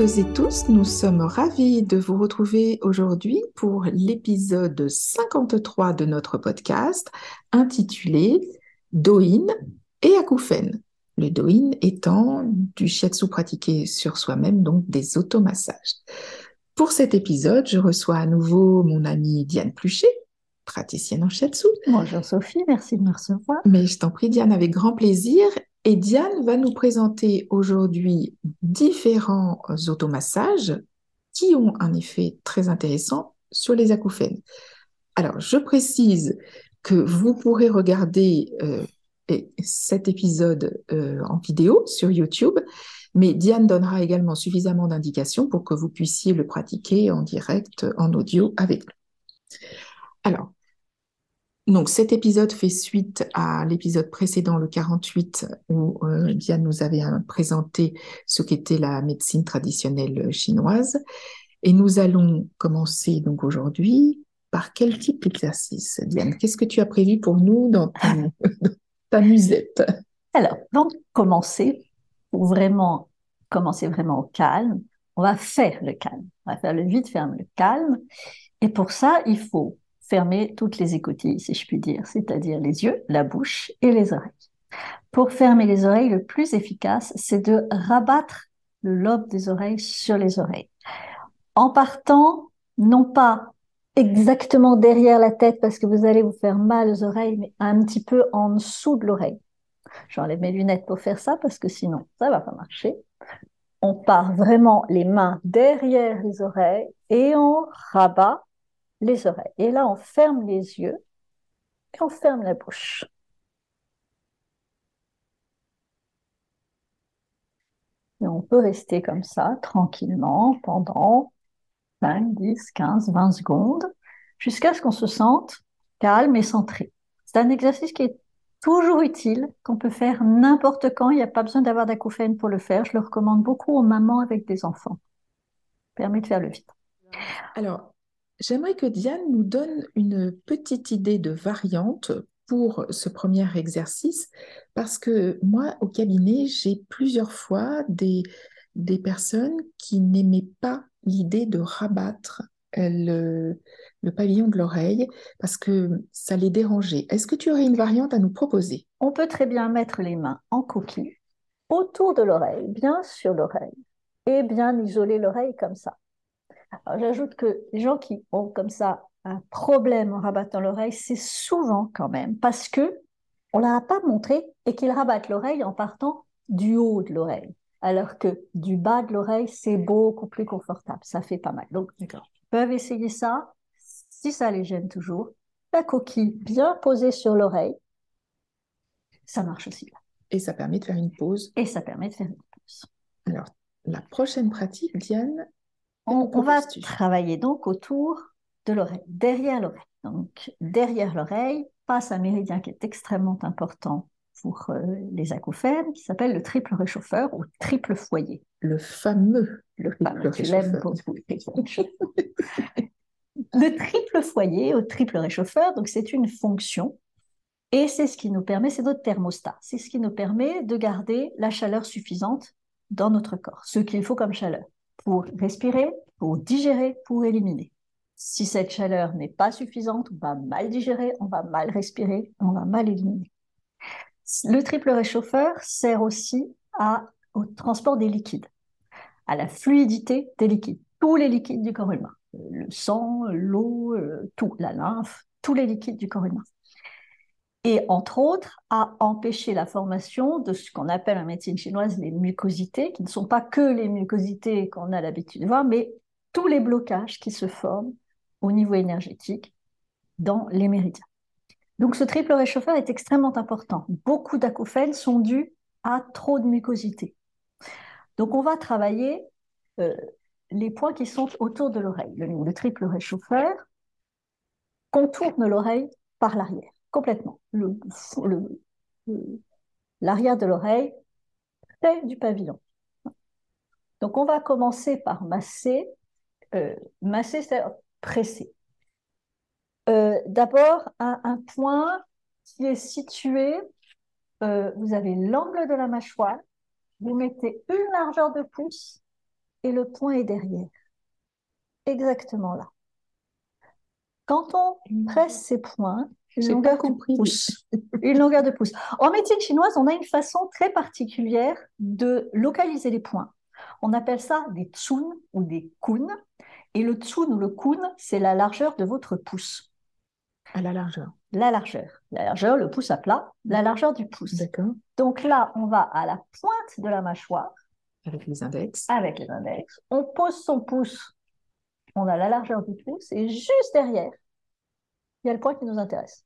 Toutes et tous, nous sommes ravis de vous retrouver aujourd'hui pour l'épisode 53 de notre podcast intitulé Doin et Akoufen. Le Doin étant du shiatsu pratiqué sur soi-même, donc des automassages. Pour cet épisode, je reçois à nouveau mon amie Diane Pluchet, praticienne en shiatsu. Bonjour Sophie, merci de me recevoir. Mais je t'en prie Diane, avec grand plaisir. Et Diane va nous présenter aujourd'hui différents automassages qui ont un effet très intéressant sur les acouphènes. Alors, je précise que vous pourrez regarder euh, cet épisode euh, en vidéo sur YouTube, mais Diane donnera également suffisamment d'indications pour que vous puissiez le pratiquer en direct, en audio avec nous. Alors, donc cet épisode fait suite à l'épisode précédent, le 48, où euh, Diane nous avait euh, présenté ce qu'était la médecine traditionnelle chinoise. Et nous allons commencer donc aujourd'hui par quel type d'exercice Diane, qu'est-ce que tu as prévu pour nous dans ta, musette? Alors, donc commencer, pour vraiment commencer vraiment au calme, on va faire le calme. On va faire le vide ferme, le calme. Et pour ça, il faut fermer toutes les écoutilles, si je puis dire, c'est-à-dire les yeux, la bouche et les oreilles. Pour fermer les oreilles, le plus efficace, c'est de rabattre le lobe des oreilles sur les oreilles. En partant, non pas exactement derrière la tête parce que vous allez vous faire mal aux oreilles, mais un petit peu en dessous de l'oreille. J'enlève mes lunettes pour faire ça parce que sinon, ça va pas marcher. On part vraiment les mains derrière les oreilles et on rabat les oreilles. Et là, on ferme les yeux et on ferme la bouche. Et on peut rester comme ça, tranquillement, pendant 5, 10, 15, 20 secondes, jusqu'à ce qu'on se sente calme et centré. C'est un exercice qui est toujours utile, qu'on peut faire n'importe quand. Il n'y a pas besoin d'avoir d'acouphène pour le faire. Je le recommande beaucoup aux mamans avec des enfants. permet de faire le vide. Alors, J'aimerais que Diane nous donne une petite idée de variante pour ce premier exercice, parce que moi, au cabinet, j'ai plusieurs fois des, des personnes qui n'aimaient pas l'idée de rabattre euh, le, le pavillon de l'oreille parce que ça les dérangeait. Est-ce que tu aurais une variante à nous proposer? On peut très bien mettre les mains en coquille autour de l'oreille, bien sur l'oreille, et bien isoler l'oreille comme ça. J'ajoute que les gens qui ont comme ça un problème en rabattant l'oreille, c'est souvent quand même parce que on leur a pas montré et qu'ils rabattent l'oreille en partant du haut de l'oreille, alors que du bas de l'oreille, c'est beaucoup plus confortable. Ça fait pas mal. Donc, ils peuvent essayer ça. Si ça les gêne toujours, la coquille bien posée sur l'oreille, ça marche aussi Et ça permet de faire une pause. Et ça permet de faire une pause. Alors, la prochaine pratique, Diane, on, va travailler donc autour de l'oreille, derrière l'oreille. Donc, derrière l'oreille passe un méridien qui est extrêmement important pour euh, les acouphènes, qui s'appelle le triple réchauffeur ou triple foyer. Le fameux. Le fameux, tu l'aimes beaucoup. le triple foyer ou triple réchauffeur, donc c'est une fonction et c'est ce qui nous permet, c'est notre thermostat, c'est ce qui nous permet de garder la chaleur suffisante dans notre corps, ce qu'il faut comme chaleur pour respirer, pour digérer, pour éliminer. Si cette chaleur n'est pas suffisante, on va mal digérer, on va mal respirer, on va mal éliminer. Le triple réchauffeur sert aussi au transport des liquides, à la fluidité des liquides, tous les liquides du corps humain, le sang, l'eau, euh, tout, la lymphe, tous les liquides du corps humain et entre autres à empêcher la formation de ce qu'on appelle en médecine chinoise les mucosités, qui ne sont pas que les mucosités qu'on a l'habitude de voir, mais tous les blocages qui se forment au niveau énergétique dans les méridiens. Donc ce triple réchauffeur est extrêmement important. Beaucoup d'acouphènes sont dus à trop de mucosité. Donc on va travailler euh, les points qui sont autour de l'oreille. Le, le triple réchauffeur contourne l'oreille par l'arrière complètement. L'arrière de l'oreille près du pavillon. Donc on va commencer par masser. Euh, masser, c'est presser. Euh, d'abord, un, un, point qui est situé, euh, vous avez l'angle de la mâchoire, vous mettez une largeur de pouce et le point est derrière. Exactement là. Quand on presse ces points, une longueur de pouce. Une longueur de pouce. En médecine chinoise, on a une façon très particulière de localiser les points. On appelle ça des tsun ou des kun. Et le tsun ou le kun, c'est la largeur de votre pouce. À la largeur. La largeur. La largeur, le pouce à plat, la largeur du pouce. D'accord. Donc là, on va à la pointe de la mâchoire Avec les index. avec les index. On pose son pouce. On a la largeur du pouce. Et juste derrière, il y a le point qui nous intéresse.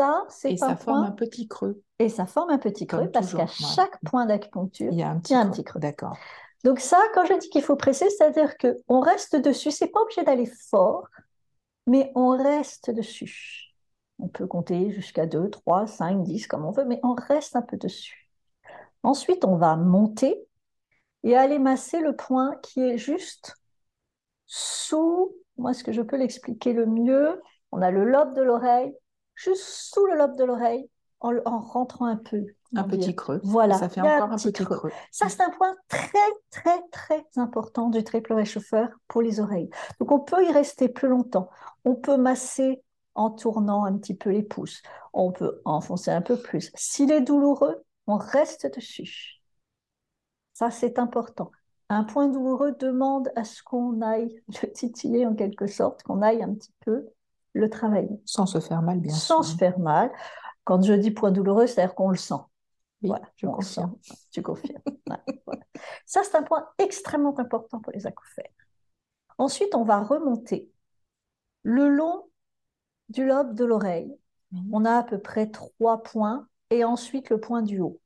Ça, c'est Et ça forme un petit creux. Et ça forme un petit creux parce qu'à ouais. chaque point d'acupuncture, Il y a un petit y a un creux. petit creux. D'accord. Donc ça, quand je dis qu'il faut presser, c'est-à-dire qu'on reste dessus. C'est pas obligé d'aller fort, mais on reste dessus. On peut compter jusqu'à 2, 3, 5, 10 comme on veut, mais on reste un peu dessus. Ensuite, on va monter et aller masser le point qui est juste sous, moi, est-ce que je peux l'expliquer le mieux? On a le lobe de l'oreille, juste sous le lobe de l'oreille, en, en rentrant un peu. Un petit dire. creux. Voilà, Ça fait encore un petit creux. creux. Ça, c'est un point très, très, très important du triple réchauffeur pour les oreilles. Donc, on peut y rester plus longtemps. On peut masser en tournant un petit peu les pouces. On peut enfoncer un peu plus. S'il est douloureux, on reste dessus. Ça, c'est important. Un point douloureux demande à ce qu'on aille le titiller en quelque sorte, qu'on aille un petit peu le travailler, Sans se faire mal, bien sans sûr. se faire mal. Quand je dis point douloureux, c'est-à-dire qu'on le sent. Oui, Voilà, je on le confirme. sent. Tu confirmes. Ouais, voilà. Ça, c'est un point extrêmement important pour les acouphènes. Ensuite, on va remonter le long du lobe de l'oreille. On a à peu près trois points et ensuite le point du haut.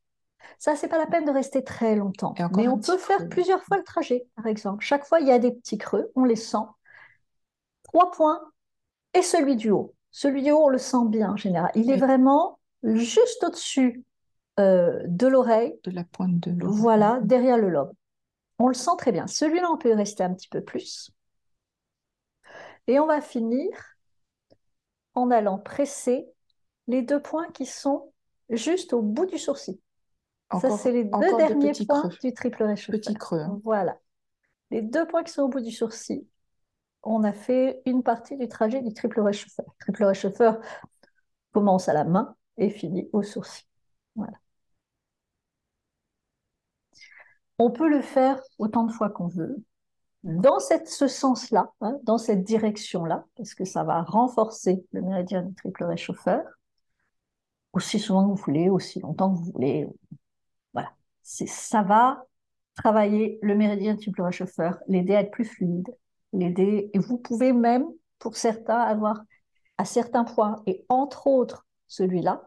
Ça, c'est pas la peine de rester très longtemps. Mais on peut faire creux. plusieurs fois le trajet, par exemple. Chaque fois, il y a des petits creux, on les sent. Trois points et celui du haut. Celui du haut, on le sent bien en général. Il est vraiment juste au-dessus euh, de l'oreille, De la pointe de l'oreille. voilà, derrière le lobe. On le sent très bien. Celui-là, on peut y rester un petit peu plus. Et on va finir en allant presser les deux points qui sont juste au bout du sourcil. Ça, c'est les deux derniers points creux. du triple réchauffeur. Petit creux. hein. Voilà. Les deux points qui sont au bout du sourcil. On a fait une partie du trajet du triple réchauffeur. Le triple réchauffeur commence à la main et finit au sourcil. Voilà. On peut le faire autant de fois qu'on veut, dans cette, ce sens-là, hein, dans cette direction-là, parce que ça va renforcer le méridien du triple réchauffeur, aussi souvent que vous voulez, aussi longtemps que vous voulez. Voilà. Ça va travailler le méridien du triple réchauffeur, l'aider à être plus fluide, l'aider, et vous pouvez même, pour certains, avoir à certains points, et entre autres celui-là,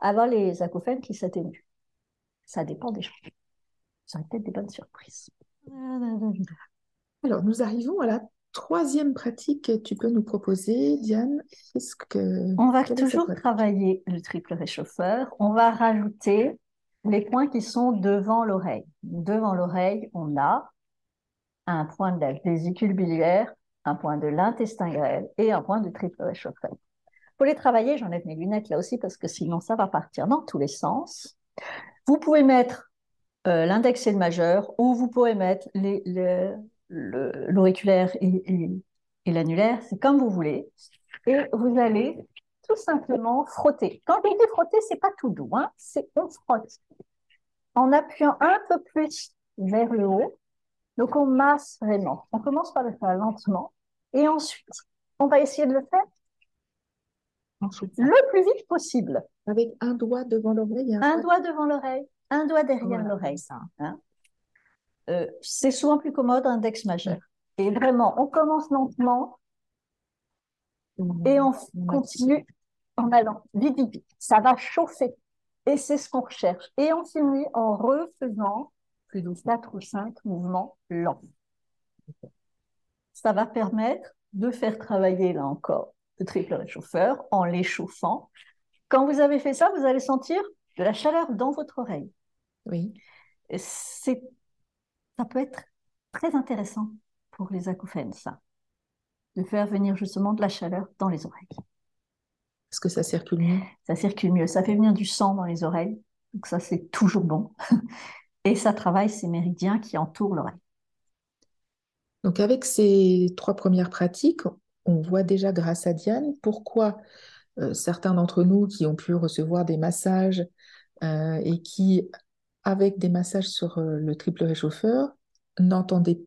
avoir les acouphènes qui s'atténuent. Ça dépend des gens. Ça aurait peut-être des bonnes surprises. Alors, nous arrivons à la troisième pratique que tu peux nous proposer, Diane. Qu'est-ce que... On va toujours travailler le triple réchauffeur. On va rajouter les points qui sont devant l'oreille. Devant l'oreille, on a un point de la vésicule biliaire, un point de l'intestin grêle et un point de triple réchauffeur. Pour les travailler, j'enlève mes lunettes là aussi parce que sinon ça va partir dans tous les sens. Vous pouvez mettre euh, l'index et le majeur ou vous pouvez mettre l'auriculaire et, et- et l'annulaire, c'est comme vous voulez. Et vous allez tout simplement frotter. Quand je dis frotter, c'est pas tout doux, hein, c'est on frotte. En appuyant un peu plus vers le haut. Donc on masse vraiment. On commence par le faire lentement. Et ensuite, on va essayer de le faire le plus vite possible. Avec un doigt devant l'oreille un Un doigt doigt devant l'oreille, un doigt derrière Voilà, l'oreille. comme ça. Euh, c'est souvent plus commode index majeur. Et vraiment, on commence lentement et on On continue en allant vite, vite, vite. Ça va chauffer. Et c'est ce qu'on recherche. Et on finit en refaisant plus doucement. quatre ou cinq mouvements lents. Ça va permettre de faire travailler, là encore, le triple réchauffeur en l'échauffant. Quand vous avez fait ça, vous allez sentir de la chaleur dans votre oreille. Oui. C'est, ça peut être très intéressant pour les acouphènes, ça, de faire venir justement de la chaleur dans les oreilles. Parce que ça circule mieux. Ça circule mieux, ça fait venir du sang dans les oreilles, donc ça c'est toujours bon. Et ça travaille ces méridiens qui entourent l'oreille. Donc avec ces trois premières pratiques, on voit déjà grâce à Diane pourquoi euh, certains d'entre nous qui ont pu recevoir des massages euh, et qui, avec des massages sur euh, le triple réchauffeur, n'entendaient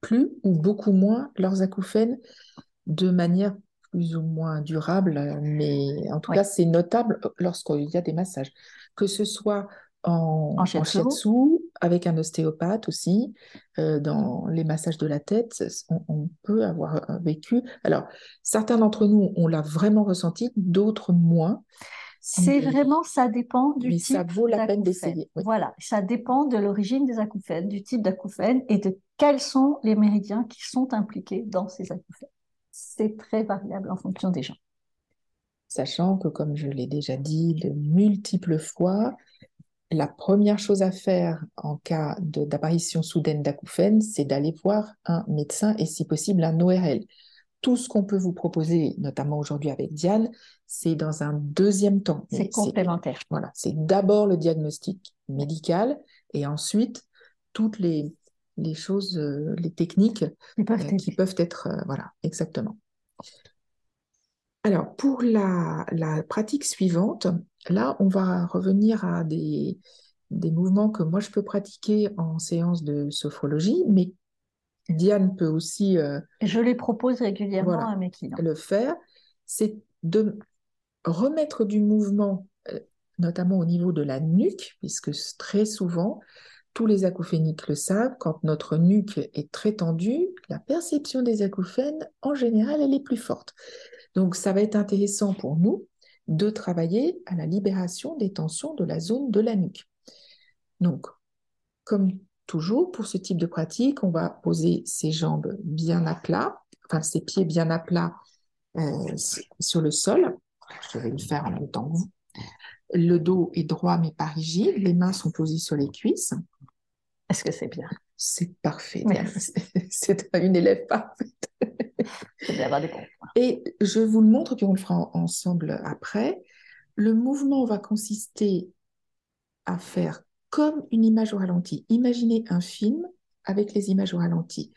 plus ou beaucoup moins leurs acouphènes de manière plus ou moins durable, mais en tout cas, c'est notable lorsqu'il y a des massages. Que ce soit en, en shiatsu, avec un ostéopathe aussi, euh, dans les massages de la tête, on, on peut avoir euh, vécu. Alors, certains d'entre nous, on l'a vraiment ressenti, d'autres moins. C'est vraiment, ça dépend du Mais type ça vaut la peine d'essayer. oui. Voilà, ça dépend de l'origine des acouphènes, du type d'acouphène et de quels sont les méridiens qui sont impliqués dans ces acouphènes. C'est très variable en fonction des gens. Sachant que, comme je l'ai déjà dit de multiples fois, la première chose à faire en cas d'apparition soudaine d'acouphènes, c'est d'aller voir un médecin et si possible un ORL. Tout ce qu'on peut vous proposer, notamment aujourd'hui avec Diane, c'est dans un deuxième temps. C'est complémentaire. Voilà, c'est d'abord le diagnostic médical et ensuite toutes les, les choses, euh, les techniques Ils peuvent euh, qui peuvent être, euh, voilà, exactement. Alors, pour la, la pratique suivante, là, on va revenir à des, des mouvements que moi, je peux pratiquer en séance de sophrologie, mais Diane peut aussi euh, Je les propose régulièrement Voilà. à mes clients. le faire. C'est de remettre du mouvement, euh, notamment au niveau de la nuque, puisque très souvent, tous les acouphéniques le savent, quand notre nuque est très tendue, la perception des acouphènes, en général, elle est plus forte. Donc, ça va être intéressant pour nous de travailler à la libération des tensions de la zone de la nuque. Donc, comme toujours, pour ce type de pratique, on va poser ses jambes bien à plat, enfin ses pieds bien à plat euh, sur le sol. Je vais le faire en même temps que vous. Le dos est droit mais pas rigide. Les mains sont posées sur les cuisses. Est-ce que c'est bien? C'est parfait. C'est une élève parfaite. C'est bien avoir des. Et je vous le montre, puis on le fera en- ensemble après. Le mouvement va consister à faire comme une image au ralenti. Imaginez un film avec les images au ralenti.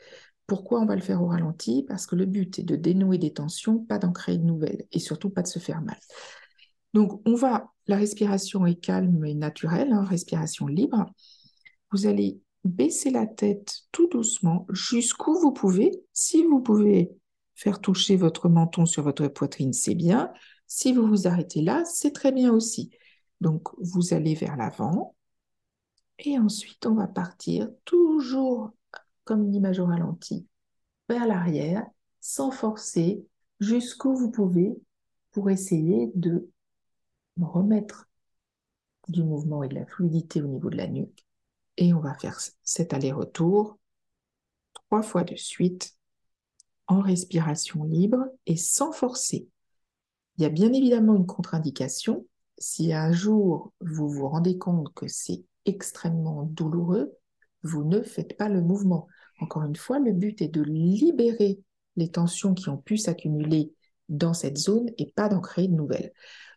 Pourquoi on va le faire au ralenti? Parce que le but est de dénouer des tensions, pas d'en créer de nouvelles, et surtout pas de se faire mal. Donc, on va, la respiration est calme et naturelle, hein, respiration libre. Vous allez baisser la tête tout doucement jusqu'où vous pouvez. Si vous pouvez faire toucher votre menton sur votre poitrine, c'est bien. Si vous vous arrêtez là, c'est très bien aussi. Donc, vous allez vers l'avant. Et ensuite, on va partir toujours comme une image au ralenti, vers l'arrière, sans forcer, jusqu'où vous pouvez pour essayer de remettre du mouvement et de la fluidité au niveau de la nuque. Et on va faire cet aller-retour trois fois de suite respiration libre et sans forcer. Il y a bien évidemment une contre-indication. Si un jour vous vous rendez compte que c'est extrêmement douloureux, vous ne faites pas le mouvement. Encore une fois, le but est de libérer les tensions qui ont pu s'accumuler dans cette zone et pas d'en créer de nouvelles.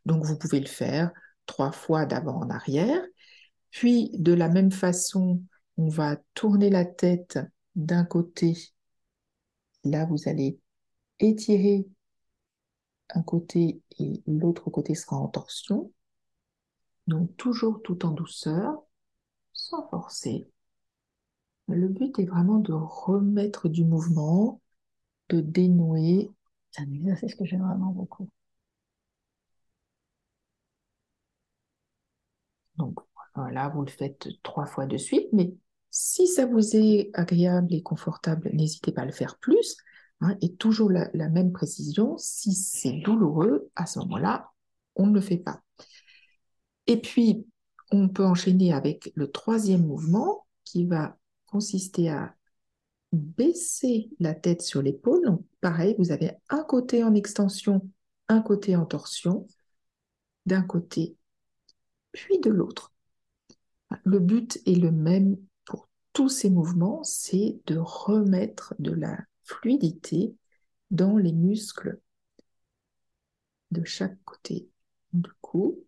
Donc vous pouvez le faire trois fois d'avant en arrière. Puis de la même façon, on va tourner la tête d'un côté. Là, vous allez étirer un côté et l'autre côté sera en torsion. Donc toujours tout en douceur, sans forcer. Le but est vraiment de remettre du mouvement, de dénouer. C'est un exercice que j'aime vraiment beaucoup. Donc voilà, vous le faites trois fois de suite, mais si ça vous est agréable et confortable, n'hésitez pas à le faire plus. hein, et toujours la, la même précision, si c'est douloureux, à ce moment-là, on ne le fait pas. Et puis, on peut enchaîner avec le troisième mouvement qui va consister à baisser la tête sur l'épaule. Donc, pareil, vous avez un côté en extension, un côté en torsion, d'un côté, puis de l'autre. Le but est le même tous ces mouvements, c'est de remettre de la fluidité dans les muscles de chaque côté du cou.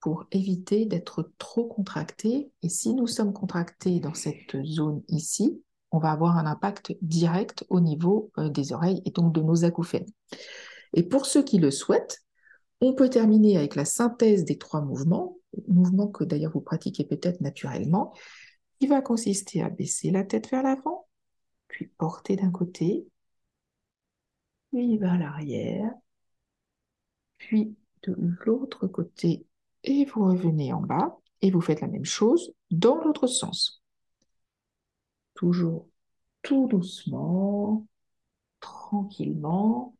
pour éviter d'être trop contracté. Et si nous sommes contractés dans cette zone ici, on va avoir un impact direct au niveau euh, des oreilles et donc de nos acouphènes. Et pour ceux qui le souhaitent, on peut terminer avec la synthèse des trois mouvements, mouvements que d'ailleurs vous pratiquez peut-être naturellement, qui va consister à baisser la tête vers l'avant, puis porter d'un côté, puis vers l'arrière, puis de l'autre côté et vous revenez en bas et vous faites la même chose dans l'autre sens. Toujours tout doucement, tranquillement,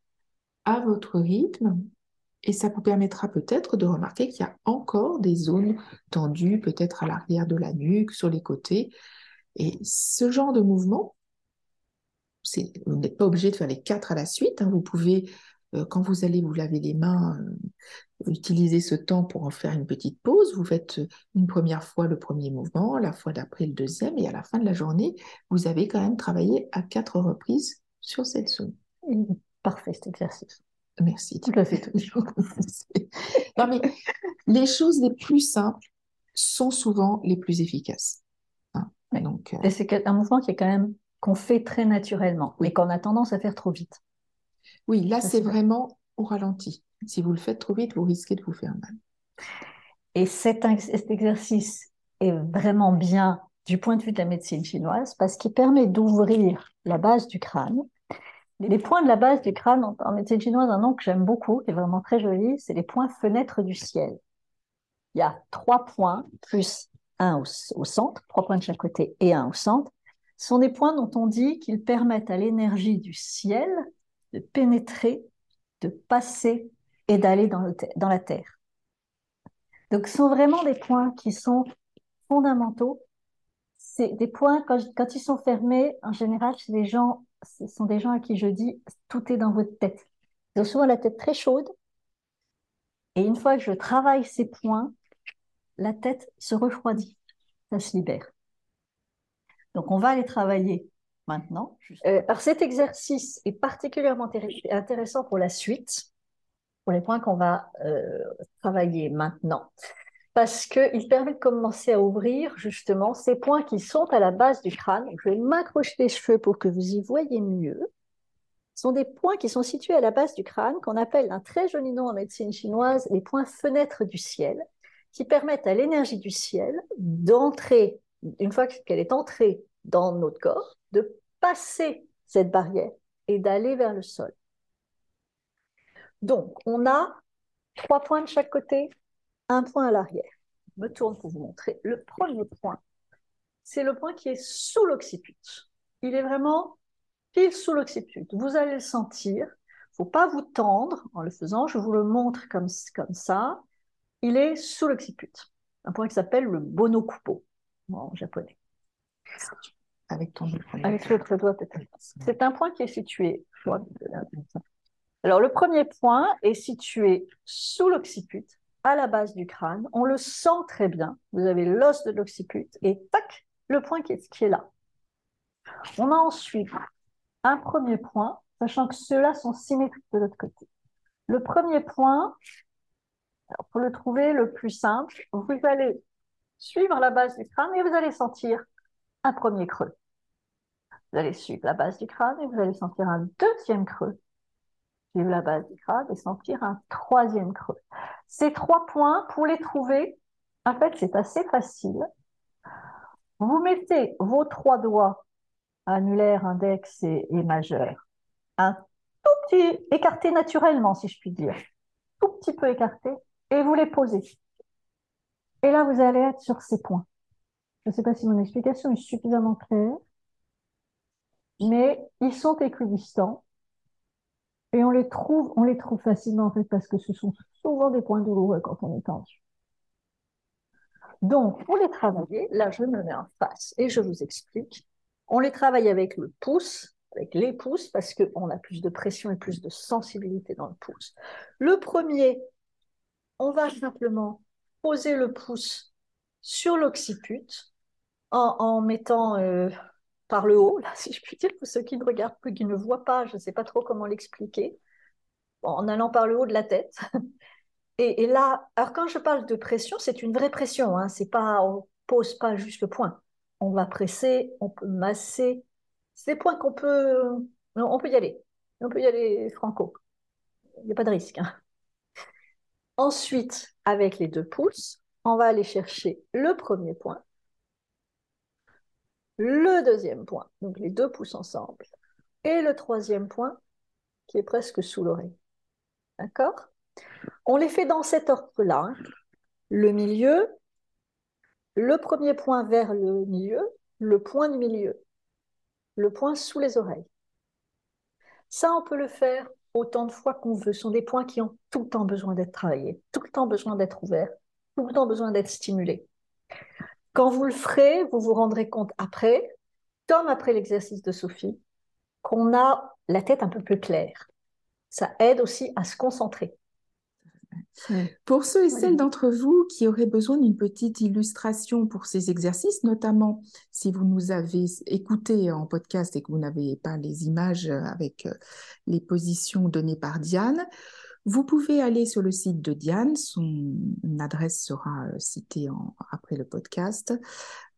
à votre rythme. Et ça vous permettra peut-être de remarquer qu'il y a encore des zones tendues, peut-être à l'arrière de la nuque, sur les côtés. Et ce genre de mouvement, vous n'êtes pas obligé de faire les quatre à la suite. Hein. Vous pouvez euh, quand vous allez vous laver les mains, euh, utilisez ce temps pour en faire une petite pause. Vous faites une première fois le premier mouvement, la fois d'après le deuxième, et à la fin de la journée, vous avez quand même travaillé à quatre reprises sur cette zone. Parfait cet exercice. Merci. Tout à fait. non, mais les choses les plus simples sont souvent les plus efficaces. Hein. Donc, Et c'est un mouvement qui est quand même qu'on fait très naturellement, mais qu'on a tendance à faire trop vite. Oui, là, c'est vraiment au ralenti. Si vous le faites trop vite, vous risquez de vous faire mal. Et cet, exercice est vraiment bien du point de vue de la médecine chinoise parce qu'il permet d'ouvrir la base du crâne. Les points de la base du crâne, en, médecine chinoise, un nom que j'aime beaucoup, qui est vraiment très joli, c'est les points fenêtres du ciel. Il y a trois points, plus un au, centre, trois points de chaque côté et un au centre. Ce sont des points dont on dit qu'ils permettent à l'énergie du ciel de pénétrer, de passer et d'aller dans, dans, la terre. Donc, ce sont vraiment des points qui sont fondamentaux. C'est des points, quand, quand, ils sont fermés, en général, chez les gens, ce sont des gens à qui je dis tout est dans votre tête. Ils ont souvent la tête très chaude. Et une fois que je travaille ces points, la tête se refroidit, ça se libère. Donc, on va aller travailler maintenant. Euh, alors cet exercice est particulièrement intéressant pour la suite, pour les points qu'on va euh, travailler maintenant, parce qu'il permet de commencer à ouvrir justement ces points qui sont à la base du crâne. Je vais m'accrocher les cheveux pour que vous y voyez mieux. Ce sont des points qui sont situés à la base du crâne, qu'on appelle un très joli nom en médecine chinoise, les points fenêtres du ciel, qui permettent à l'énergie du ciel d'entrer, une fois qu'elle est entrée dans notre corps, de passer cette barrière et d'aller vers le sol. Donc, on a trois points de chaque côté, un point à l'arrière. Je me tourne pour vous montrer. Le premier point, c'est le point qui est sous l'occiput. Il est vraiment pile sous l'occiput. Vous allez le sentir. Il ne faut pas vous tendre en le faisant. Je vous le montre comme, comme ça. Il est sous l'occiput. Un point qui s'appelle le bonokupo en japonais avec ton Avec l'autre doigt, peut-être. C'est un point qui est situé. Alors, le premier point est situé sous l'occiput, à la base du crâne. On le sent très bien. Vous avez l'os de l'occiput et tac, le point qui est, qui est là. On a ensuite un premier point, sachant que ceux-là sont symétriques de l'autre côté. Le premier point, pour le trouver le plus simple, vous allez suivre la base du crâne et vous allez sentir un premier creux. Vous allez suivre la base du crâne et vous allez sentir un deuxième creux. Suivre la base du crâne et sentir un troisième creux. Ces trois points, pour les trouver, en fait, c'est assez facile. Vous mettez vos trois doigts, annulaire, index et, majeur, un tout petit, écarté naturellement, si je puis dire, tout petit peu écarté, et vous les posez. Et là, vous allez être sur ces points. Je ne sais pas si mon explication est suffisamment claire mais ils sont équidistants et on les trouve, on les trouve facilement en fait parce que ce sont souvent des points douloureux quand on est tendu. Donc, pour les travailler, là je me mets en face et je vous explique. On les travaille avec le pouce, avec les pouces, parce qu'on a plus de pression et plus de sensibilité dans le pouce. Le premier, on va simplement poser le pouce sur l'occiput en, mettant euh, par le haut, là, si je puis dire, pour ceux qui ne regardent plus, qui ne voient pas, je ne sais pas trop comment l'expliquer, en allant par le haut de la tête. Et, là, alors quand je parle de pression, c'est une vraie pression. Hein, c'est pas, on pose pas juste le point. On va presser, on peut masser. C'est des points qu'on peut, on peut y aller. On peut y aller franco. Il n'y a pas de risque. Hein. Ensuite, avec les deux pouces, on va aller chercher le premier point, le deuxième point, donc les deux pouces ensemble, et le troisième point qui est presque sous l'oreille. D'accord? On les fait dans cet ordre-là. Hein. Le milieu, le premier point vers le milieu, le point du milieu, le point sous les oreilles. Ça, on peut le faire autant de fois qu'on veut. Ce sont des points qui ont tout le temps besoin d'être travaillés, tout le temps besoin d'être ouverts, tout le temps besoin d'être stimulés. Quand vous le ferez, vous vous rendrez compte après, comme après l'exercice de Sophie, qu'on a la tête un peu plus claire. Ça aide aussi à se concentrer. Pour ceux et celles d'entre vous qui auraient besoin d'une petite illustration pour ces exercices, notamment si vous nous avez écouté en podcast et que vous n'avez pas les images avec euh, les positions données par Diane, vous pouvez aller sur le site de Diane, son adresse sera euh, citée après le podcast,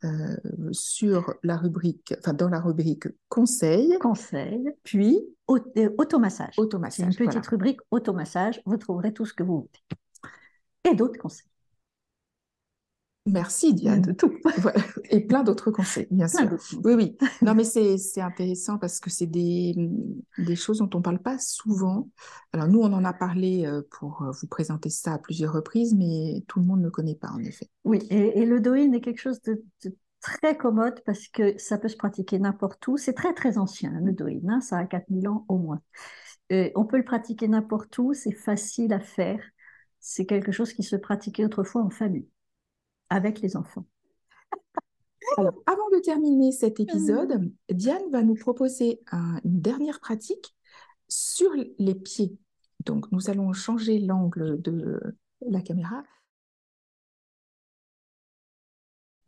euh, sur la rubrique, enfin dans la rubrique conseil. Conseil, puis euh, automassage. Automassage. C'est une petite rubrique automassage, vous trouverez tout ce que vous voulez. Et d'autres conseils. Merci Diane. De tout. Et plein d'autres conseils, bien sûr. Oui, oui. Non, mais c'est intéressant parce que c'est des, des, choses dont on ne parle pas souvent. Alors nous, on en a parlé euh, pour euh, vous présenter ça à plusieurs reprises, mais tout le monde ne connaît pas, en effet. Oui, et, le doin est quelque chose de, très commode parce que ça peut se pratiquer n'importe où. C'est très, très ancien, le doin. Hein, ça a 4000 ans au moins. on peut le pratiquer n'importe où, c'est facile à faire. C'est quelque chose qui se pratiquait autrefois en famille avec les enfants. Alors, avant de terminer cet épisode, Diane va nous proposer une dernière pratique sur les pieds. Donc, nous allons changer l'angle de la caméra.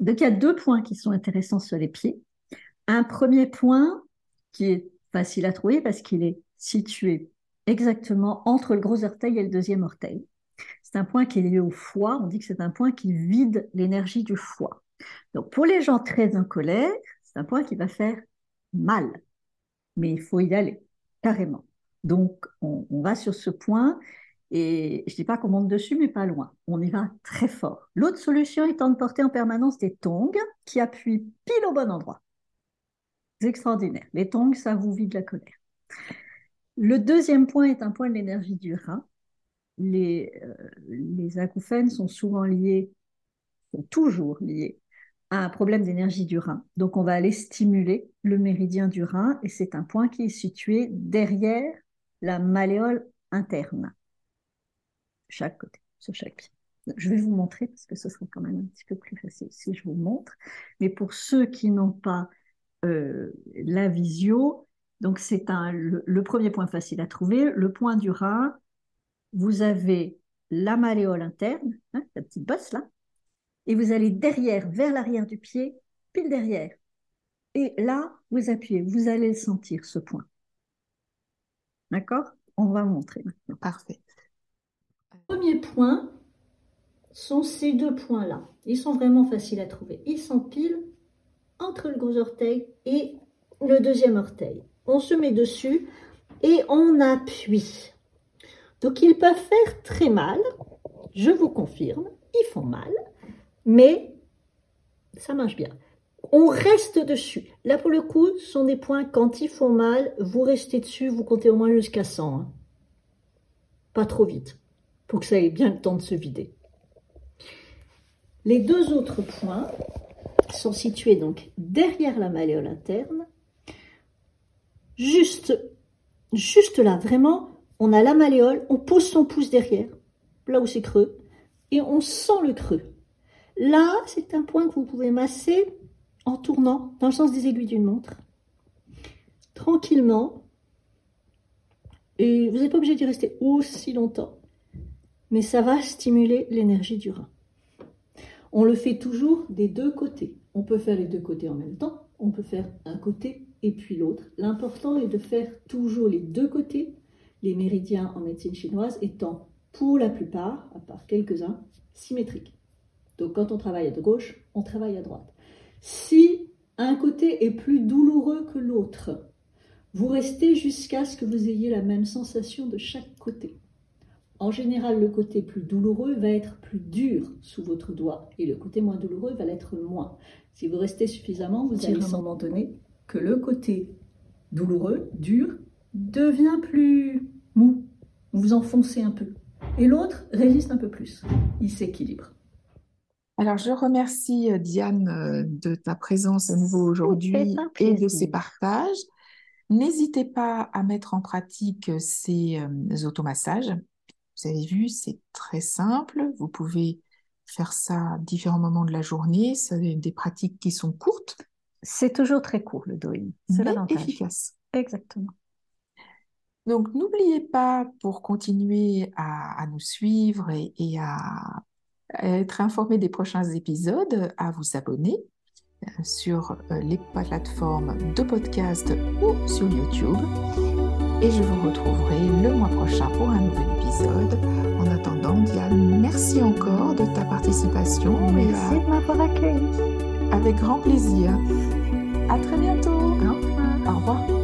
Donc, il y a deux points qui sont intéressants sur les pieds. Un premier point qui est facile à trouver parce qu'il est situé exactement entre le gros orteil et le deuxième orteil. C'est un point qui est lié au foie. On dit que c'est un point qui vide l'énergie du foie. Donc, pour les gens très en colère, c'est un point qui va faire mal. Mais il faut y aller, carrément. Donc, on, va sur ce point et je ne dis pas qu'on monte dessus, mais pas loin. On y va très fort. L'autre solution étant de porter en permanence des tongs qui appuient pile au bon endroit. C'est extraordinaire. Les tongs, ça vous vide la colère. Le deuxième point est un point de l'énergie du rein les, euh, les acouphènes sont souvent liés, sont toujours liés à un problème d'énergie du rein. Donc on va aller stimuler le méridien du rein et c'est un point qui est situé derrière la malléole interne, chaque côté, sur chaque pied. Je vais vous montrer parce que ce sera quand même un petit peu plus facile si je vous montre. Mais pour ceux qui n'ont pas euh, la visio, donc c'est le, le, premier point facile à trouver, le point du rein vous avez la malléole interne, hein, la petite bosse là, et vous allez derrière, vers l'arrière du pied, pile derrière. Et là, vous appuyez, vous allez le sentir, ce point. D'accord? On va montrer maintenant. Parfait. Premier point sont ces deux points-là. Ils sont vraiment faciles à trouver. Ils sont pile entre le gros orteil et le deuxième orteil. On se met dessus et on appuie. Donc ils peuvent faire très mal, je vous confirme, ils font mal, mais ça marche bien. On reste dessus. Là, pour le coup, ce sont des points, quand ils font mal, vous restez dessus, vous comptez au moins jusqu'à 100. Hein. Pas trop vite, pour que ça ait bien le temps de se vider. Les deux autres points sont situés donc derrière la malléole interne, juste, juste là, vraiment on a la malléole, on pose son pouce derrière, là où c'est creux, et on sent le creux. Là, c'est un point que vous pouvez masser en tournant dans le sens des aiguilles d'une montre, tranquillement. Et vous n'êtes pas obligé d'y rester aussi longtemps, mais ça va stimuler l'énergie du rein. On le fait toujours des deux côtés. On peut faire les deux côtés en même temps, on peut faire un côté et puis l'autre. L'important est de faire toujours les deux côtés les méridiens en médecine chinoise étant pour la plupart, à part quelques-uns, symétriques. Donc quand on travaille à gauche, on travaille à droite. Si un côté est plus douloureux que l'autre, vous restez jusqu'à ce que vous ayez la même sensation de chaque côté. En général, le côté plus douloureux va être plus dur sous votre doigt et le côté moins douloureux va l'être moins. Si vous restez suffisamment, vous allez à un moment donné que le côté douloureux, dur, devient plus mou. Vous enfoncez un peu. Et l'autre résiste un peu plus. Il s'équilibre. Alors, je remercie euh, Diane euh, de ta présence à nouveau aujourd'hui et de ces partages. N'hésitez pas à mettre en pratique euh, ces automassages. Vous avez vu, c'est très simple. Vous pouvez faire ça à différents moments de la journée. C'est des pratiques qui sont courtes. C'est toujours très court, le doing. C'est efficace. Exactement. Donc, n'oubliez pas, pour continuer à, nous suivre et à être informé des prochains épisodes, à vous abonner euh, sur euh, les plateformes de podcast ou sur YouTube. Et je vous retrouverai le mois prochain pour un nouvel épisode. En attendant, Diane, merci encore de ta participation. Merci de m'avoir accueilli. Avec grand plaisir. À très bientôt. Au revoir. Au revoir.